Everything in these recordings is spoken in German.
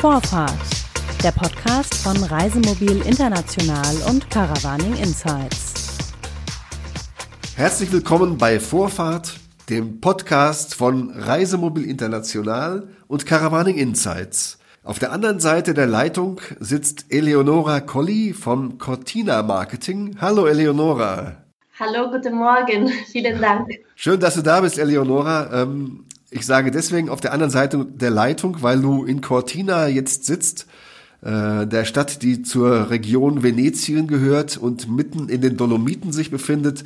Vorfahrt, der Podcast von Reisemobil International und Caravaning Insights. Herzlich willkommen bei Vorfahrt, dem Podcast von Reisemobil International und Caravaning Insights. Auf der anderen Seite der Leitung sitzt Eleonora Colli von Cortina Marketing. Hallo Eleonora. Hallo, guten Morgen. Vielen Dank. Schön, dass du da bist, Eleonora. Ähm, ich sage deswegen auf der anderen Seite der Leitung, weil du in Cortina jetzt sitzt, äh, der Stadt, die zur Region Venetien gehört und mitten in den Dolomiten sich befindet.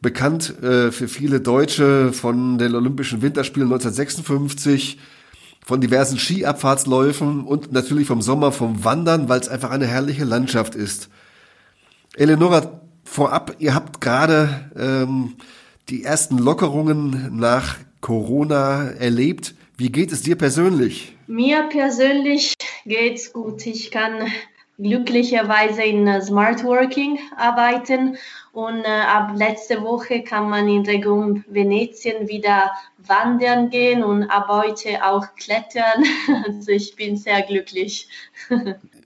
Bekannt äh, für viele Deutsche von den Olympischen Winterspielen 1956, von diversen Skiabfahrtsläufen und natürlich vom Sommer vom Wandern, weil es einfach eine herrliche Landschaft ist. Eleonora, vorab, ihr habt gerade ähm, die ersten Lockerungen nach Corona erlebt. Wie geht es dir persönlich? Mir persönlich geht's gut. Ich kann glücklicherweise in Smart Working arbeiten und äh, ab letzte Woche kann man in Region Venetien wieder wandern gehen und ab heute auch klettern. Also ich bin sehr glücklich.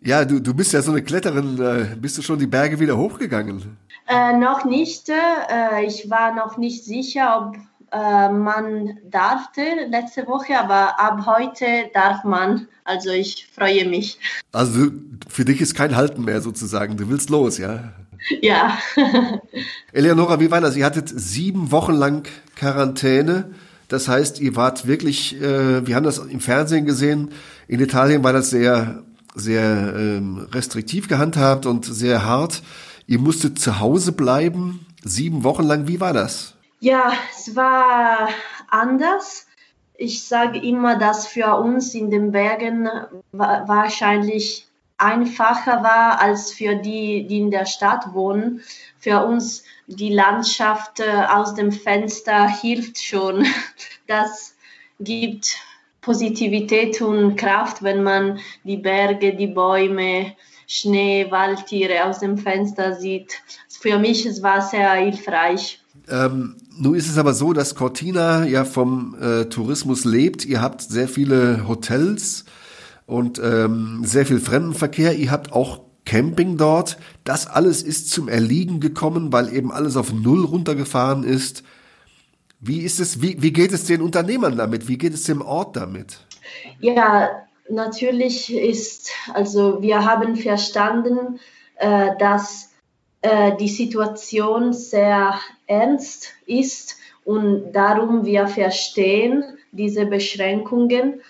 Ja, du, du bist ja so eine Kletterin. Äh, bist du schon die Berge wieder hochgegangen? Äh, noch nicht. Äh, ich war noch nicht sicher, ob äh, man darfte letzte Woche, aber ab heute darf man. Also ich freue mich. Also für dich ist kein Halten mehr sozusagen. Du willst los, ja? Ja. Eleonora, wie war das? Ihr hattet sieben Wochen lang Quarantäne. Das heißt, ihr wart wirklich, äh, wir haben das im Fernsehen gesehen, in Italien war das sehr, sehr ähm, restriktiv gehandhabt und sehr hart. Ihr musstet zu Hause bleiben, sieben Wochen lang. Wie war das? Ja, es war anders. Ich sage immer, dass für uns in den Bergen wahrscheinlich einfacher war als für die, die in der Stadt wohnen. Für uns die Landschaft äh, aus dem Fenster hilft schon. Das gibt Positivität und Kraft, wenn man die Berge, die Bäume, Schnee, Waldtiere aus dem Fenster sieht. Für mich es war sehr hilfreich. Ähm, nun ist es aber so, dass Cortina ja vom äh, Tourismus lebt. Ihr habt sehr viele Hotels und ähm, sehr viel Fremdenverkehr. Ihr habt auch Camping dort. Das alles ist zum Erliegen gekommen, weil eben alles auf Null runtergefahren ist. Wie ist es, wie, wie geht es den Unternehmern damit? Wie geht es dem Ort damit? Ja, natürlich ist, also wir haben verstanden, äh, dass äh, die Situation sehr ernst ist und darum wir verstehen diese Beschränkungen.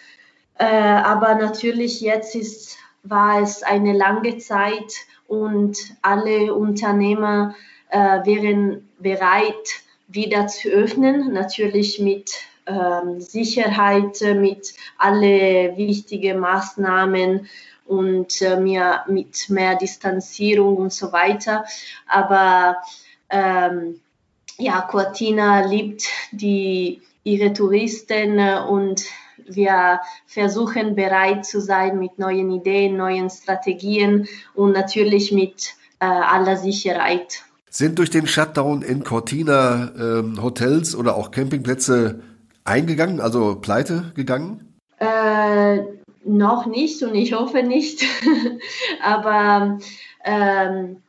Äh, aber natürlich jetzt ist, war es eine lange Zeit und alle Unternehmer äh, wären bereit, wieder zu öffnen, natürlich mit ähm, Sicherheit, mit alle wichtigen Maßnahmen und äh, mehr, mit mehr Distanzierung und so weiter. Aber ähm, ja, Cortina liebt die, ihre Touristen und wir versuchen bereit zu sein mit neuen Ideen, neuen Strategien und natürlich mit äh, aller Sicherheit. Sind durch den Shutdown in Cortina ähm, Hotels oder auch Campingplätze eingegangen, also pleite gegangen? Äh, noch nicht und ich hoffe nicht. Aber ähm,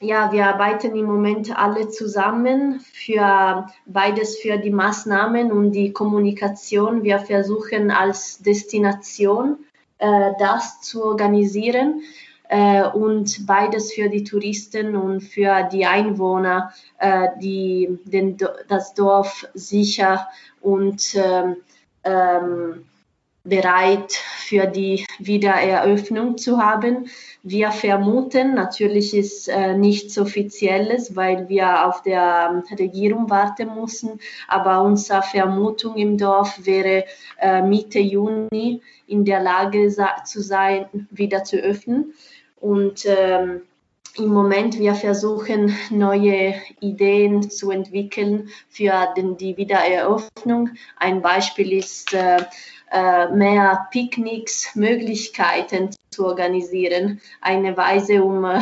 ja, wir arbeiten im Moment alle zusammen für beides für die Maßnahmen und die Kommunikation. Wir versuchen als Destination äh, das zu organisieren äh, und beides für die Touristen und für die Einwohner, äh, die den, das Dorf sicher und ähm, ähm, bereit für die Wiedereröffnung zu haben. Wir vermuten, natürlich ist äh, nichts Offizielles, weil wir auf der ähm, Regierung warten müssen, aber unsere Vermutung im Dorf wäre äh, Mitte Juni in der Lage zu sein, wieder zu öffnen. Und ähm, im Moment wir versuchen neue Ideen zu entwickeln für den, die Wiedereröffnung. Ein Beispiel ist äh, mehr Picknicks, Möglichkeiten zu organisieren. Eine Weise, um äh,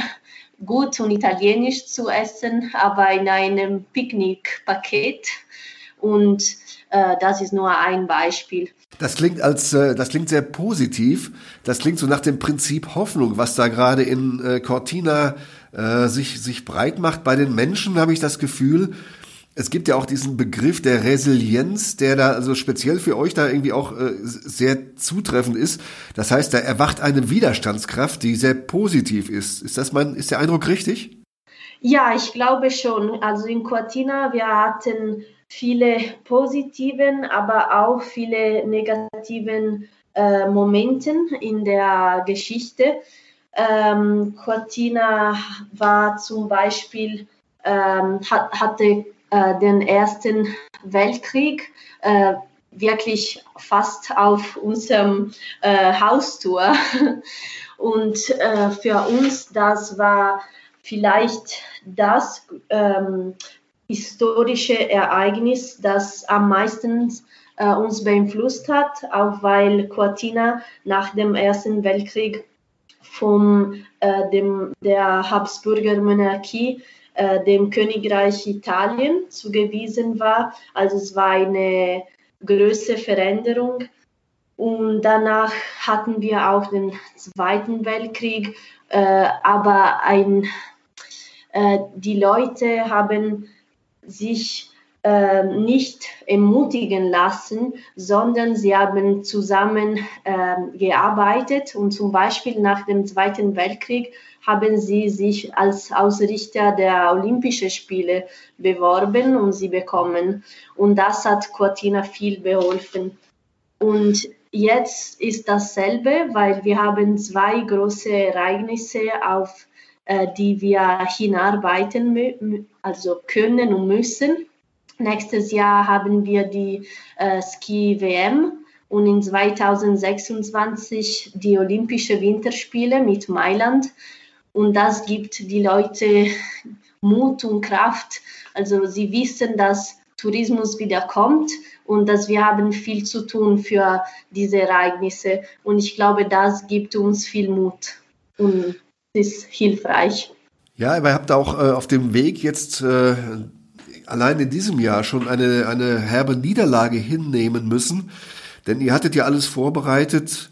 gut und italienisch zu essen, aber in einem Picknickpaket Und äh, das ist nur ein Beispiel. Das klingt als, äh, das klingt sehr positiv. Das klingt so nach dem Prinzip Hoffnung, was da gerade in äh, Cortina äh, sich, sich breit macht. Bei den Menschen habe ich das Gefühl, es gibt ja auch diesen Begriff der Resilienz, der da also speziell für euch da irgendwie auch äh, sehr zutreffend ist. Das heißt, da erwacht eine Widerstandskraft, die sehr positiv ist. Ist das mein, ist der Eindruck richtig? Ja, ich glaube schon. Also in Cortina, wir hatten viele positiven, aber auch viele negativen äh, Momenten in der Geschichte. Ähm, Cortina war zum Beispiel, ähm, hat, hatte äh, den Ersten Weltkrieg äh, wirklich fast auf unserem äh, Haustour. Und äh, für uns, das war vielleicht das ähm, historische Ereignis, das am meisten äh, uns beeinflusst hat, auch weil Cortina nach dem Ersten Weltkrieg von äh, dem, der Habsburger Monarchie äh, dem Königreich Italien zugewiesen war. Also es war eine größere Veränderung. Und danach hatten wir auch den Zweiten Weltkrieg, äh, aber ein, äh, die Leute haben sich äh, nicht ermutigen lassen, sondern sie haben zusammen äh, gearbeitet und zum Beispiel nach dem Zweiten Weltkrieg haben sie sich als Ausrichter der Olympischen Spiele beworben und sie bekommen. Und das hat Cortina viel geholfen. Und jetzt ist dasselbe, weil wir haben zwei große Ereignisse, auf äh, die wir hinarbeiten also können und müssen. Nächstes Jahr haben wir die äh, Ski-WM und in 2026 die Olympische Winterspiele mit Mailand. Und das gibt die Leute Mut und Kraft. Also sie wissen, dass Tourismus wieder kommt und dass wir haben viel zu tun für diese Ereignisse. Und ich glaube, das gibt uns viel Mut und ist hilfreich. Ja, aber ihr habt auch äh, auf dem Weg jetzt äh, allein in diesem Jahr schon eine, eine herbe Niederlage hinnehmen müssen. Denn ihr hattet ja alles vorbereitet,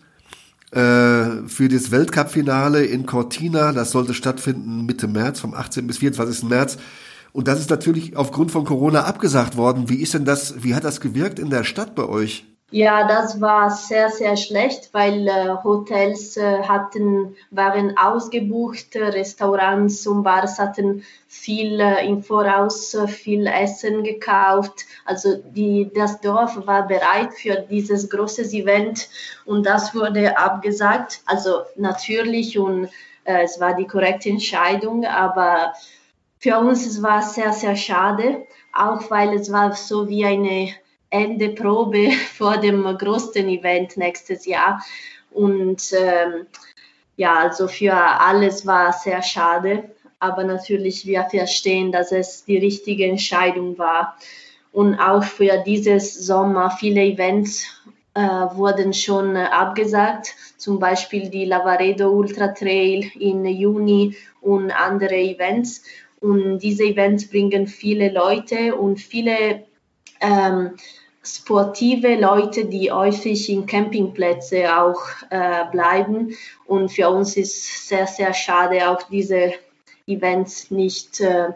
äh, für das Weltcup-Finale in Cortina. Das sollte stattfinden Mitte März, vom 18. bis 24. März. Und das ist natürlich aufgrund von Corona abgesagt worden. Wie ist denn das, wie hat das gewirkt in der Stadt bei euch? Ja, das war sehr, sehr schlecht, weil äh, Hotels äh, hatten, waren ausgebucht, Restaurants und Bars hatten viel äh, im Voraus äh, viel Essen gekauft. Also die, das Dorf war bereit für dieses große Event und das wurde abgesagt. Also natürlich und äh, es war die korrekte Entscheidung, aber für uns es war sehr, sehr schade, auch weil es war so wie eine Ende Probe vor dem größten Event nächstes Jahr. Und ähm, ja, also für alles war sehr schade. Aber natürlich, wir verstehen, dass es die richtige Entscheidung war. Und auch für dieses Sommer viele Events äh, wurden schon abgesagt, zum Beispiel die Lavaredo Ultra Trail im Juni und andere Events. Und diese Events bringen viele Leute und viele ähm, sportive Leute, die häufig in Campingplätze auch äh, bleiben. Und für uns ist sehr, sehr schade, auch diese Events nicht äh,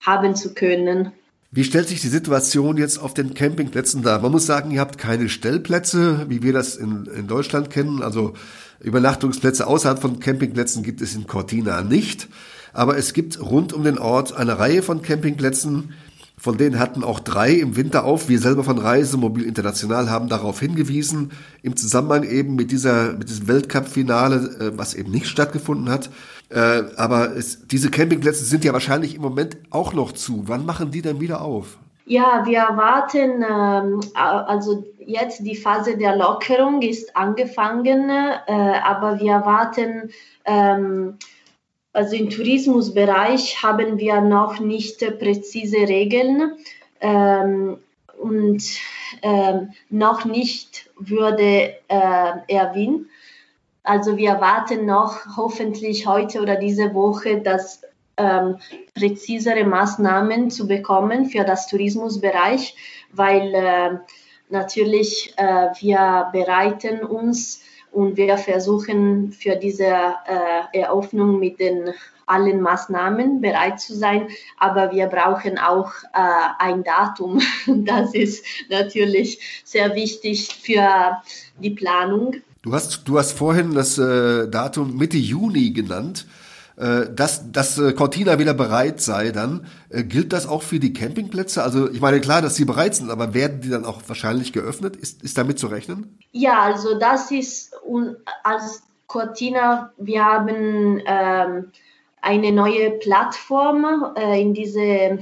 haben zu können. Wie stellt sich die Situation jetzt auf den Campingplätzen dar? Man muss sagen, ihr habt keine Stellplätze, wie wir das in, in Deutschland kennen. Also Übernachtungsplätze außerhalb von Campingplätzen gibt es in Cortina nicht. Aber es gibt rund um den Ort eine Reihe von Campingplätzen, von denen hatten auch drei im Winter auf. Wir selber von Reisemobil International haben darauf hingewiesen, im Zusammenhang eben mit dieser, mit diesem Weltcup-Finale, äh, was eben nicht stattgefunden hat. Äh, aber es, diese Campingplätze sind ja wahrscheinlich im Moment auch noch zu. Wann machen die dann wieder auf? Ja, wir warten, ähm, also jetzt die Phase der Lockerung ist angefangen, äh, aber wir warten, ähm, also im Tourismusbereich haben wir noch nicht präzise Regeln ähm, und ähm, noch nicht würde äh, erwähnt. Also wir warten noch hoffentlich heute oder diese Woche, dass ähm, präzisere Maßnahmen zu bekommen für das Tourismusbereich, weil äh, natürlich äh, wir bereiten uns und wir versuchen für diese äh, Eröffnung mit den allen Maßnahmen bereit zu sein, aber wir brauchen auch äh, ein Datum. Das ist natürlich sehr wichtig für die Planung. Du hast, du hast vorhin das äh, Datum Mitte Juni genannt. Äh, dass, dass äh, Cortina wieder bereit sei, dann äh, gilt das auch für die Campingplätze? Also ich meine klar, dass sie bereit sind, aber werden die dann auch wahrscheinlich geöffnet? Ist, ist damit zu rechnen? Ja, also das ist als Cortina, wir haben ähm, eine neue Plattform äh, in diese äh,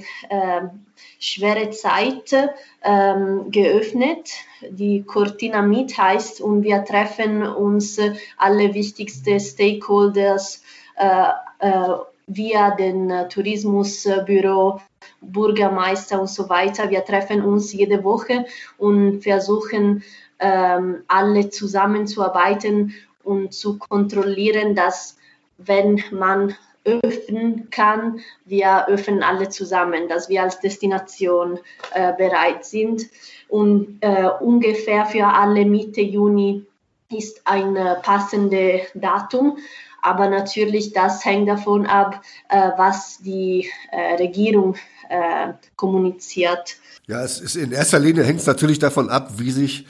schwere Zeit ähm, geöffnet, die Cortina Meet heißt und wir treffen uns alle wichtigsten Stakeholders äh, äh, via den Tourismusbüro, Bürgermeister und so weiter. Wir treffen uns jede Woche und versuchen ähm, alle zusammenzuarbeiten und zu kontrollieren, dass wenn man öffnen kann, wir öffnen alle zusammen, dass wir als Destination äh, bereit sind. Und äh, ungefähr für alle Mitte Juni ist ein äh, passendes Datum. Aber natürlich, das hängt davon ab, äh, was die äh, Regierung äh, kommuniziert. Ja, es ist in erster Linie hängt es natürlich davon ab, wie sich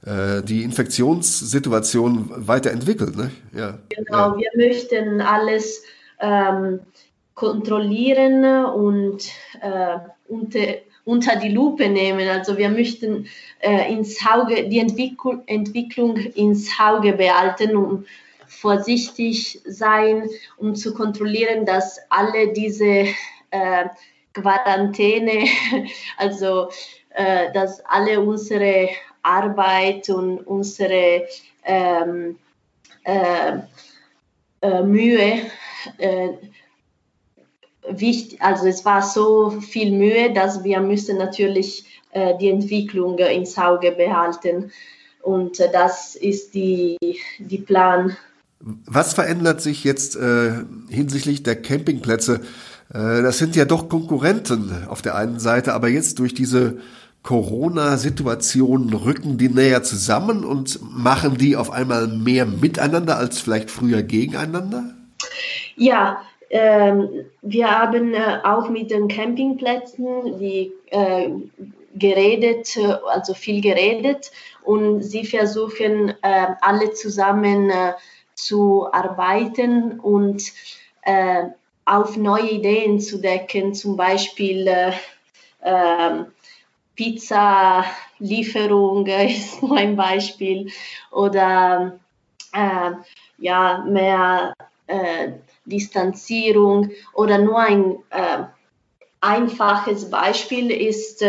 die Infektionssituation weiterentwickelt. Ne? Ja. Genau, ja. wir möchten alles ähm, kontrollieren und äh, unter, unter die Lupe nehmen. Also wir möchten äh, ins Auge, die Entwicklung, Entwicklung ins Auge behalten und vorsichtig sein, um zu kontrollieren, dass alle diese äh, Quarantäne, also äh, dass alle unsere Arbeit und unsere ähm, äh, äh Mühe äh, wichtig, also es war so viel Mühe, dass wir müssen natürlich äh, die Entwicklung ins Auge behalten. Und das ist die, die Plan. Was verändert sich jetzt äh, hinsichtlich der Campingplätze? Äh, das sind ja doch Konkurrenten auf der einen Seite, aber jetzt durch diese Corona-Situation rücken die näher zusammen und machen die auf einmal mehr miteinander als vielleicht früher gegeneinander? Ja, ähm, wir haben äh, auch mit den Campingplätzen die, äh, geredet, äh, also viel geredet und sie versuchen äh, alle zusammen äh, zu arbeiten und äh, auf neue Ideen zu decken, zum Beispiel ähm, Pizza-Lieferung ist nur ein Beispiel oder ja, mehr Distanzierung oder nur ein äh, einfaches Beispiel ist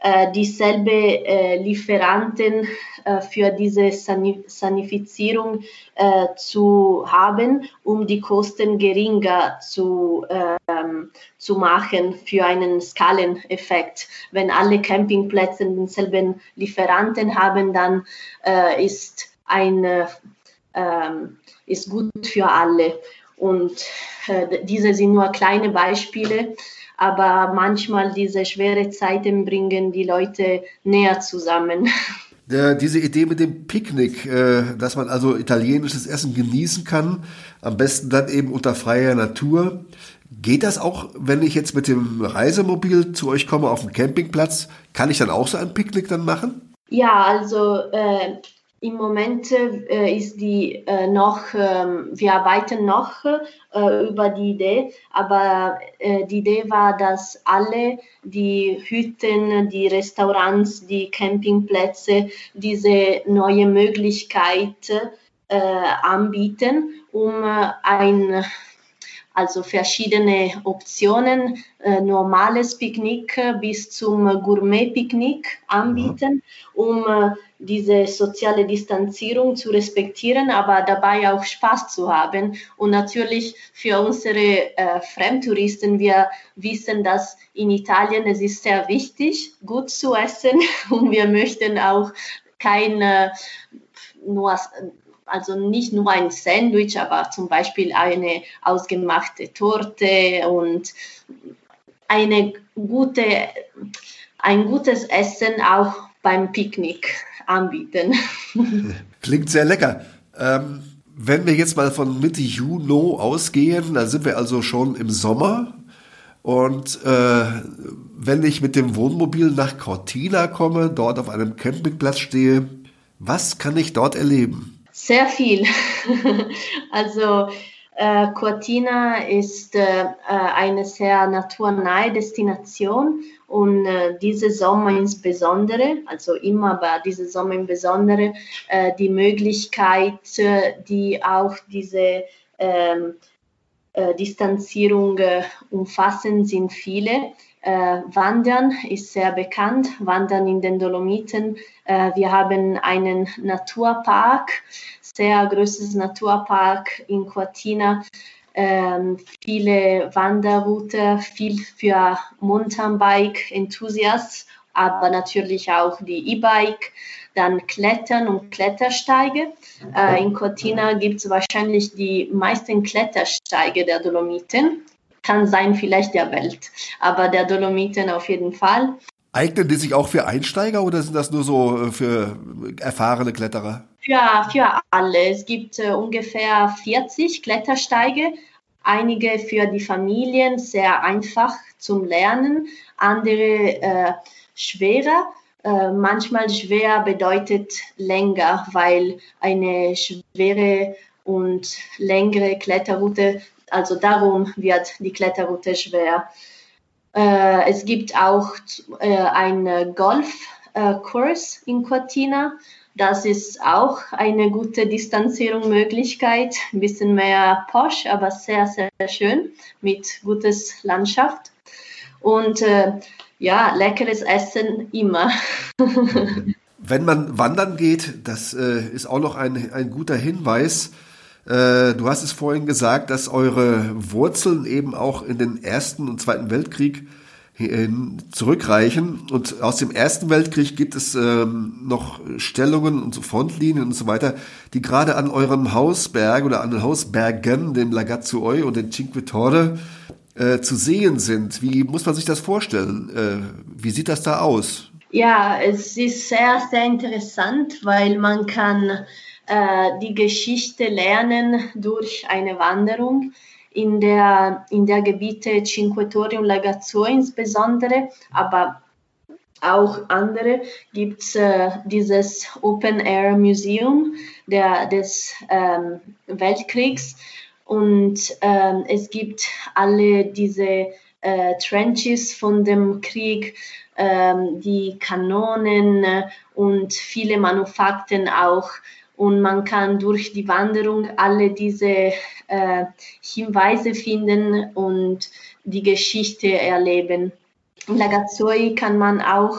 äh, dieselbe äh, Lieferanten äh, für diese Sanifizierung äh, zu haben, um die Kosten geringer zu, ähm, zu machen für einen Skaleneffekt. Wenn alle Campingplätze denselben Lieferanten haben, dann äh, ist ein ähm, ist gut für alle. Und äh, diese sind nur kleine Beispiele, aber manchmal diese schwere Zeiten bringen die Leute näher zusammen. Der, diese Idee mit dem Picknick, äh, dass man also italienisches Essen genießen kann, am besten dann eben unter freier Natur. Geht das auch, wenn ich jetzt mit dem Reisemobil zu euch komme auf den Campingplatz? Kann ich dann auch so ein Picknick dann machen? Ja, also äh, im Moment äh, ist die äh, noch, äh, wir arbeiten noch äh, über die Idee, aber äh, die Idee war, dass alle die Hütten, die Restaurants, die Campingplätze diese neue Möglichkeit äh, anbieten, um ein also verschiedene Optionen, äh, normales Picknick bis zum Gourmet-Picknick anbieten, um äh, diese soziale Distanzierung zu respektieren, aber dabei auch Spaß zu haben. Und natürlich für unsere äh, Fremdtouristen, wir wissen, dass in Italien es ist sehr wichtig, gut zu essen und wir möchten auch keine nur also nicht nur ein Sandwich, aber zum Beispiel eine ausgemachte Torte und eine gute, ein gutes Essen auch beim Picknick anbieten. Klingt sehr lecker. Ähm, wenn wir jetzt mal von Mitte Juni ausgehen, da sind wir also schon im Sommer. Und äh, wenn ich mit dem Wohnmobil nach Cortina komme, dort auf einem Campingplatz stehe, was kann ich dort erleben? Sehr viel. also äh, Cortina ist äh, äh, eine sehr naturnahe Destination und äh, diese Sommer insbesondere, also immer, aber diese Sommer insbesondere, äh, die Möglichkeit, äh, die auch diese ähm, Distanzierung umfassen, sind viele. Wandern ist sehr bekannt, Wandern in den Dolomiten. wir haben einen Naturpark, sehr großes Naturpark in Cortina. Ähm, viele Wanderroute, viel für Mountainbike-Enthusiasts, aber natürlich auch die E-Bike, dann Klettern und Klettersteige. Äh, in Cortina gibt es wahrscheinlich die meisten Klettersteige der Dolomiten. Kann sein vielleicht der Welt, aber der Dolomiten auf jeden Fall. Eignen die sich auch für Einsteiger oder sind das nur so äh, für erfahrene Kletterer? Für, für alle. Es gibt äh, ungefähr 40 Klettersteige, einige für die Familien sehr einfach zum Lernen, andere äh, schwerer. Äh, manchmal schwer bedeutet länger, weil eine schwere und längere Kletterroute, also darum wird die Kletterroute schwer. Äh, es gibt auch äh, einen Golfkurs in Cortina. Das ist auch eine gute Distanzierung Möglichkeit. Ein bisschen mehr posch, aber sehr, sehr schön mit gutes Landschaft. Und äh, ja, leckeres Essen immer. Wenn man wandern geht, das äh, ist auch noch ein, ein guter Hinweis. Äh, du hast es vorhin gesagt, dass eure Wurzeln eben auch in den Ersten und Zweiten Weltkrieg zurückreichen. Und aus dem Ersten Weltkrieg gibt es ähm, noch Stellungen und so Frontlinien und so weiter, die gerade an eurem Hausberg oder an den Hausbergen, dem Lagazzuoi und den Cinque Torre, äh, zu sehen sind. Wie muss man sich das vorstellen? Äh, wie sieht das da aus? Ja, es ist sehr, sehr interessant, weil man kann äh, die Geschichte lernen durch eine Wanderung in der, in der Gebiete Cinque Torre und Lagazzo insbesondere, aber auch andere gibt es äh, dieses Open Air Museum der, des ähm, Weltkriegs. Und ähm, es gibt alle diese äh, Trenches von dem Krieg, ähm, die Kanonen äh, und viele Manufakten auch und man kann durch die Wanderung alle diese äh, Hinweise finden und die Geschichte erleben. In Lagazzoi kann man auch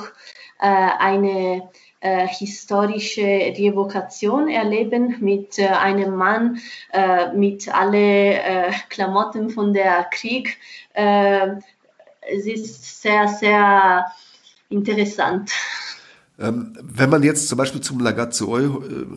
äh, eine äh, historische Revokation erleben mit äh, einem Mann äh, mit alle äh, Klamotten von der Krieg. Äh, es ist sehr, sehr interessant. Ähm, wenn man jetzt zum Beispiel zum Lagazzo äh,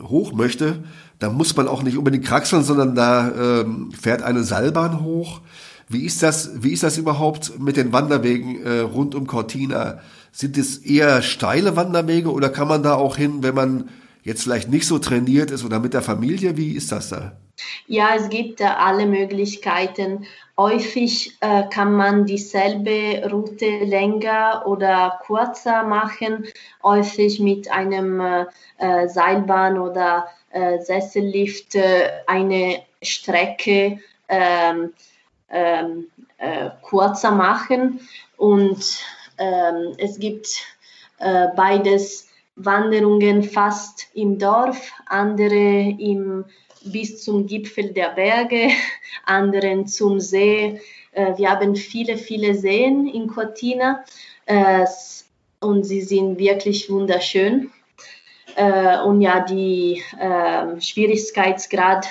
hoch möchte, dann muss man auch nicht unbedingt kraxeln, sondern da ähm, fährt eine Seilbahn hoch. Wie ist das, wie ist das überhaupt mit den Wanderwegen äh, rund um Cortina? Sind es eher steile Wanderwege oder kann man da auch hin, wenn man jetzt vielleicht nicht so trainiert ist oder mit der Familie? Wie ist das da? Ja, es gibt alle Möglichkeiten. Häufig äh, kann man dieselbe Route länger oder kurzer machen, häufig mit einem äh, äh Seilbahn oder äh, Sessellift äh, eine Strecke ähm, ähm, kurzer machen. Und ähm, es gibt beides Wanderungen fast im Dorf, andere im bis zum Gipfel der Berge, anderen zum See. Äh, wir haben viele, viele Seen in Cortina äh, und sie sind wirklich wunderschön. Äh, und ja, die ähm, Schwierigkeitsgrad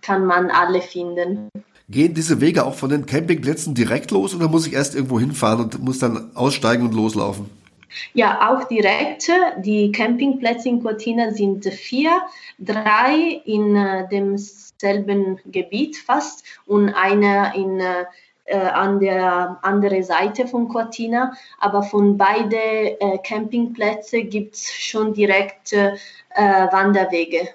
kann man alle finden. Gehen diese Wege auch von den Campingplätzen direkt los oder muss ich erst irgendwo hinfahren und muss dann aussteigen und loslaufen? Ja, auch direkt. Die Campingplätze in Cortina sind vier, drei in äh, demselben Gebiet fast und einer in äh, äh, an der anderen Seite von Cortina. Aber von beiden äh, Campingplätzen gibt es schon direkt äh, Wanderwege,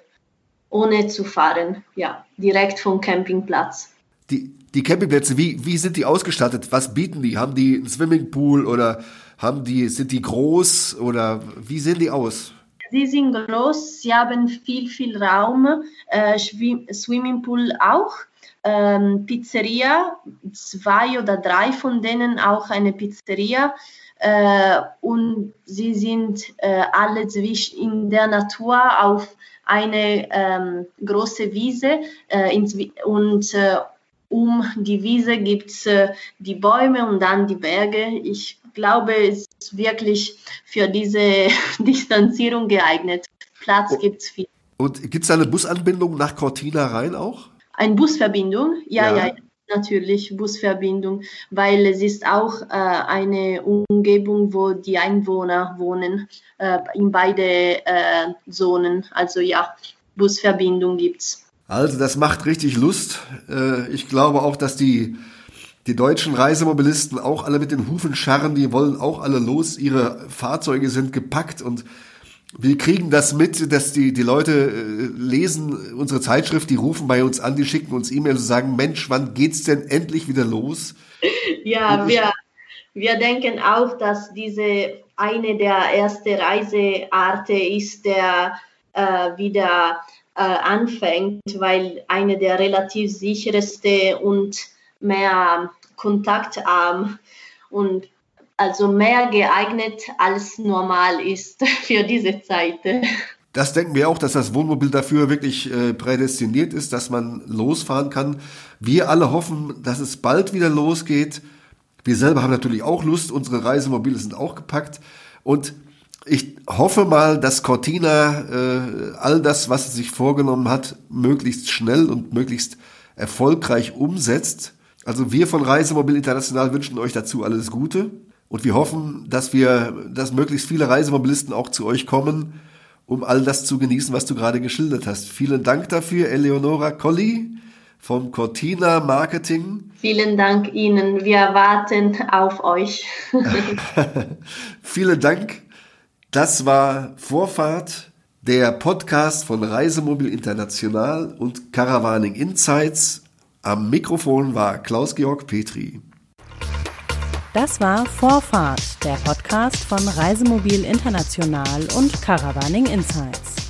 ohne zu fahren. Ja, direkt vom Campingplatz. Die, die Campingplätze, wie, wie sind die ausgestattet? Was bieten die? Haben die einen Swimmingpool oder haben die, sind die groß oder wie sehen die aus? Sie sind groß, sie haben viel, viel Raum, äh, Swimmingpool auch, ähm, Pizzeria, zwei oder drei von denen auch eine Pizzeria. Äh, und sie sind äh, alle in der Natur auf eine ähm, große Wiese äh, ins, und äh, um die Wiese gibt es äh, die Bäume und dann die Berge. Ich glaube, es ist wirklich für diese Distanzierung geeignet. Platz oh. gibt es viel. Und gibt es eine Busanbindung nach Cortina rein auch? Eine Busverbindung? Ja, ja, ja, natürlich Busverbindung, weil es ist auch äh, eine Umgebung, wo die Einwohner wohnen, äh, in beide äh, Zonen. Also ja, Busverbindung gibt es. Also das macht richtig Lust. Äh, ich glaube auch, dass die, die deutschen Reisemobilisten auch alle mit den Hufen scharren, die wollen auch alle los. Ihre Fahrzeuge sind gepackt und wir kriegen das mit, dass die, die Leute äh, lesen unsere Zeitschrift, die rufen bei uns an, die schicken uns E-Mails und sagen, Mensch, wann geht's denn endlich wieder los? Ja, wir, wir denken auch, dass diese eine der ersten Reisearten ist, der äh, wieder äh, anfängt, weil eine der relativ sicherste und mehr kontaktarm und also mehr geeignet als normal ist für diese Zeit. Das denken wir auch, dass das Wohnmobil dafür wirklich äh, prädestiniert ist, dass man losfahren kann. Wir alle hoffen, dass es bald wieder losgeht. Wir selber haben natürlich auch Lust, unsere Reisemobile sind auch gepackt und ich hoffe mal, dass Cortina äh, all das, was es sich vorgenommen hat, möglichst schnell und möglichst erfolgreich umsetzt. Also wir von Reisemobil International wünschen euch dazu alles Gute und wir hoffen, dass wir, dass möglichst viele Reisemobilisten auch zu euch kommen, um all das zu genießen, was du gerade geschildert hast. Vielen Dank dafür, Eleonora Colli vom Cortina Marketing. Vielen Dank Ihnen. Wir warten auf euch. Vielen Dank. Das war Vorfahrt, der Podcast von Reisemobil International und Caravaning Insights. Am Mikrofon war Klaus-Georg Petri. Das war Vorfahrt, der Podcast von Reisemobil International und Caravaning Insights.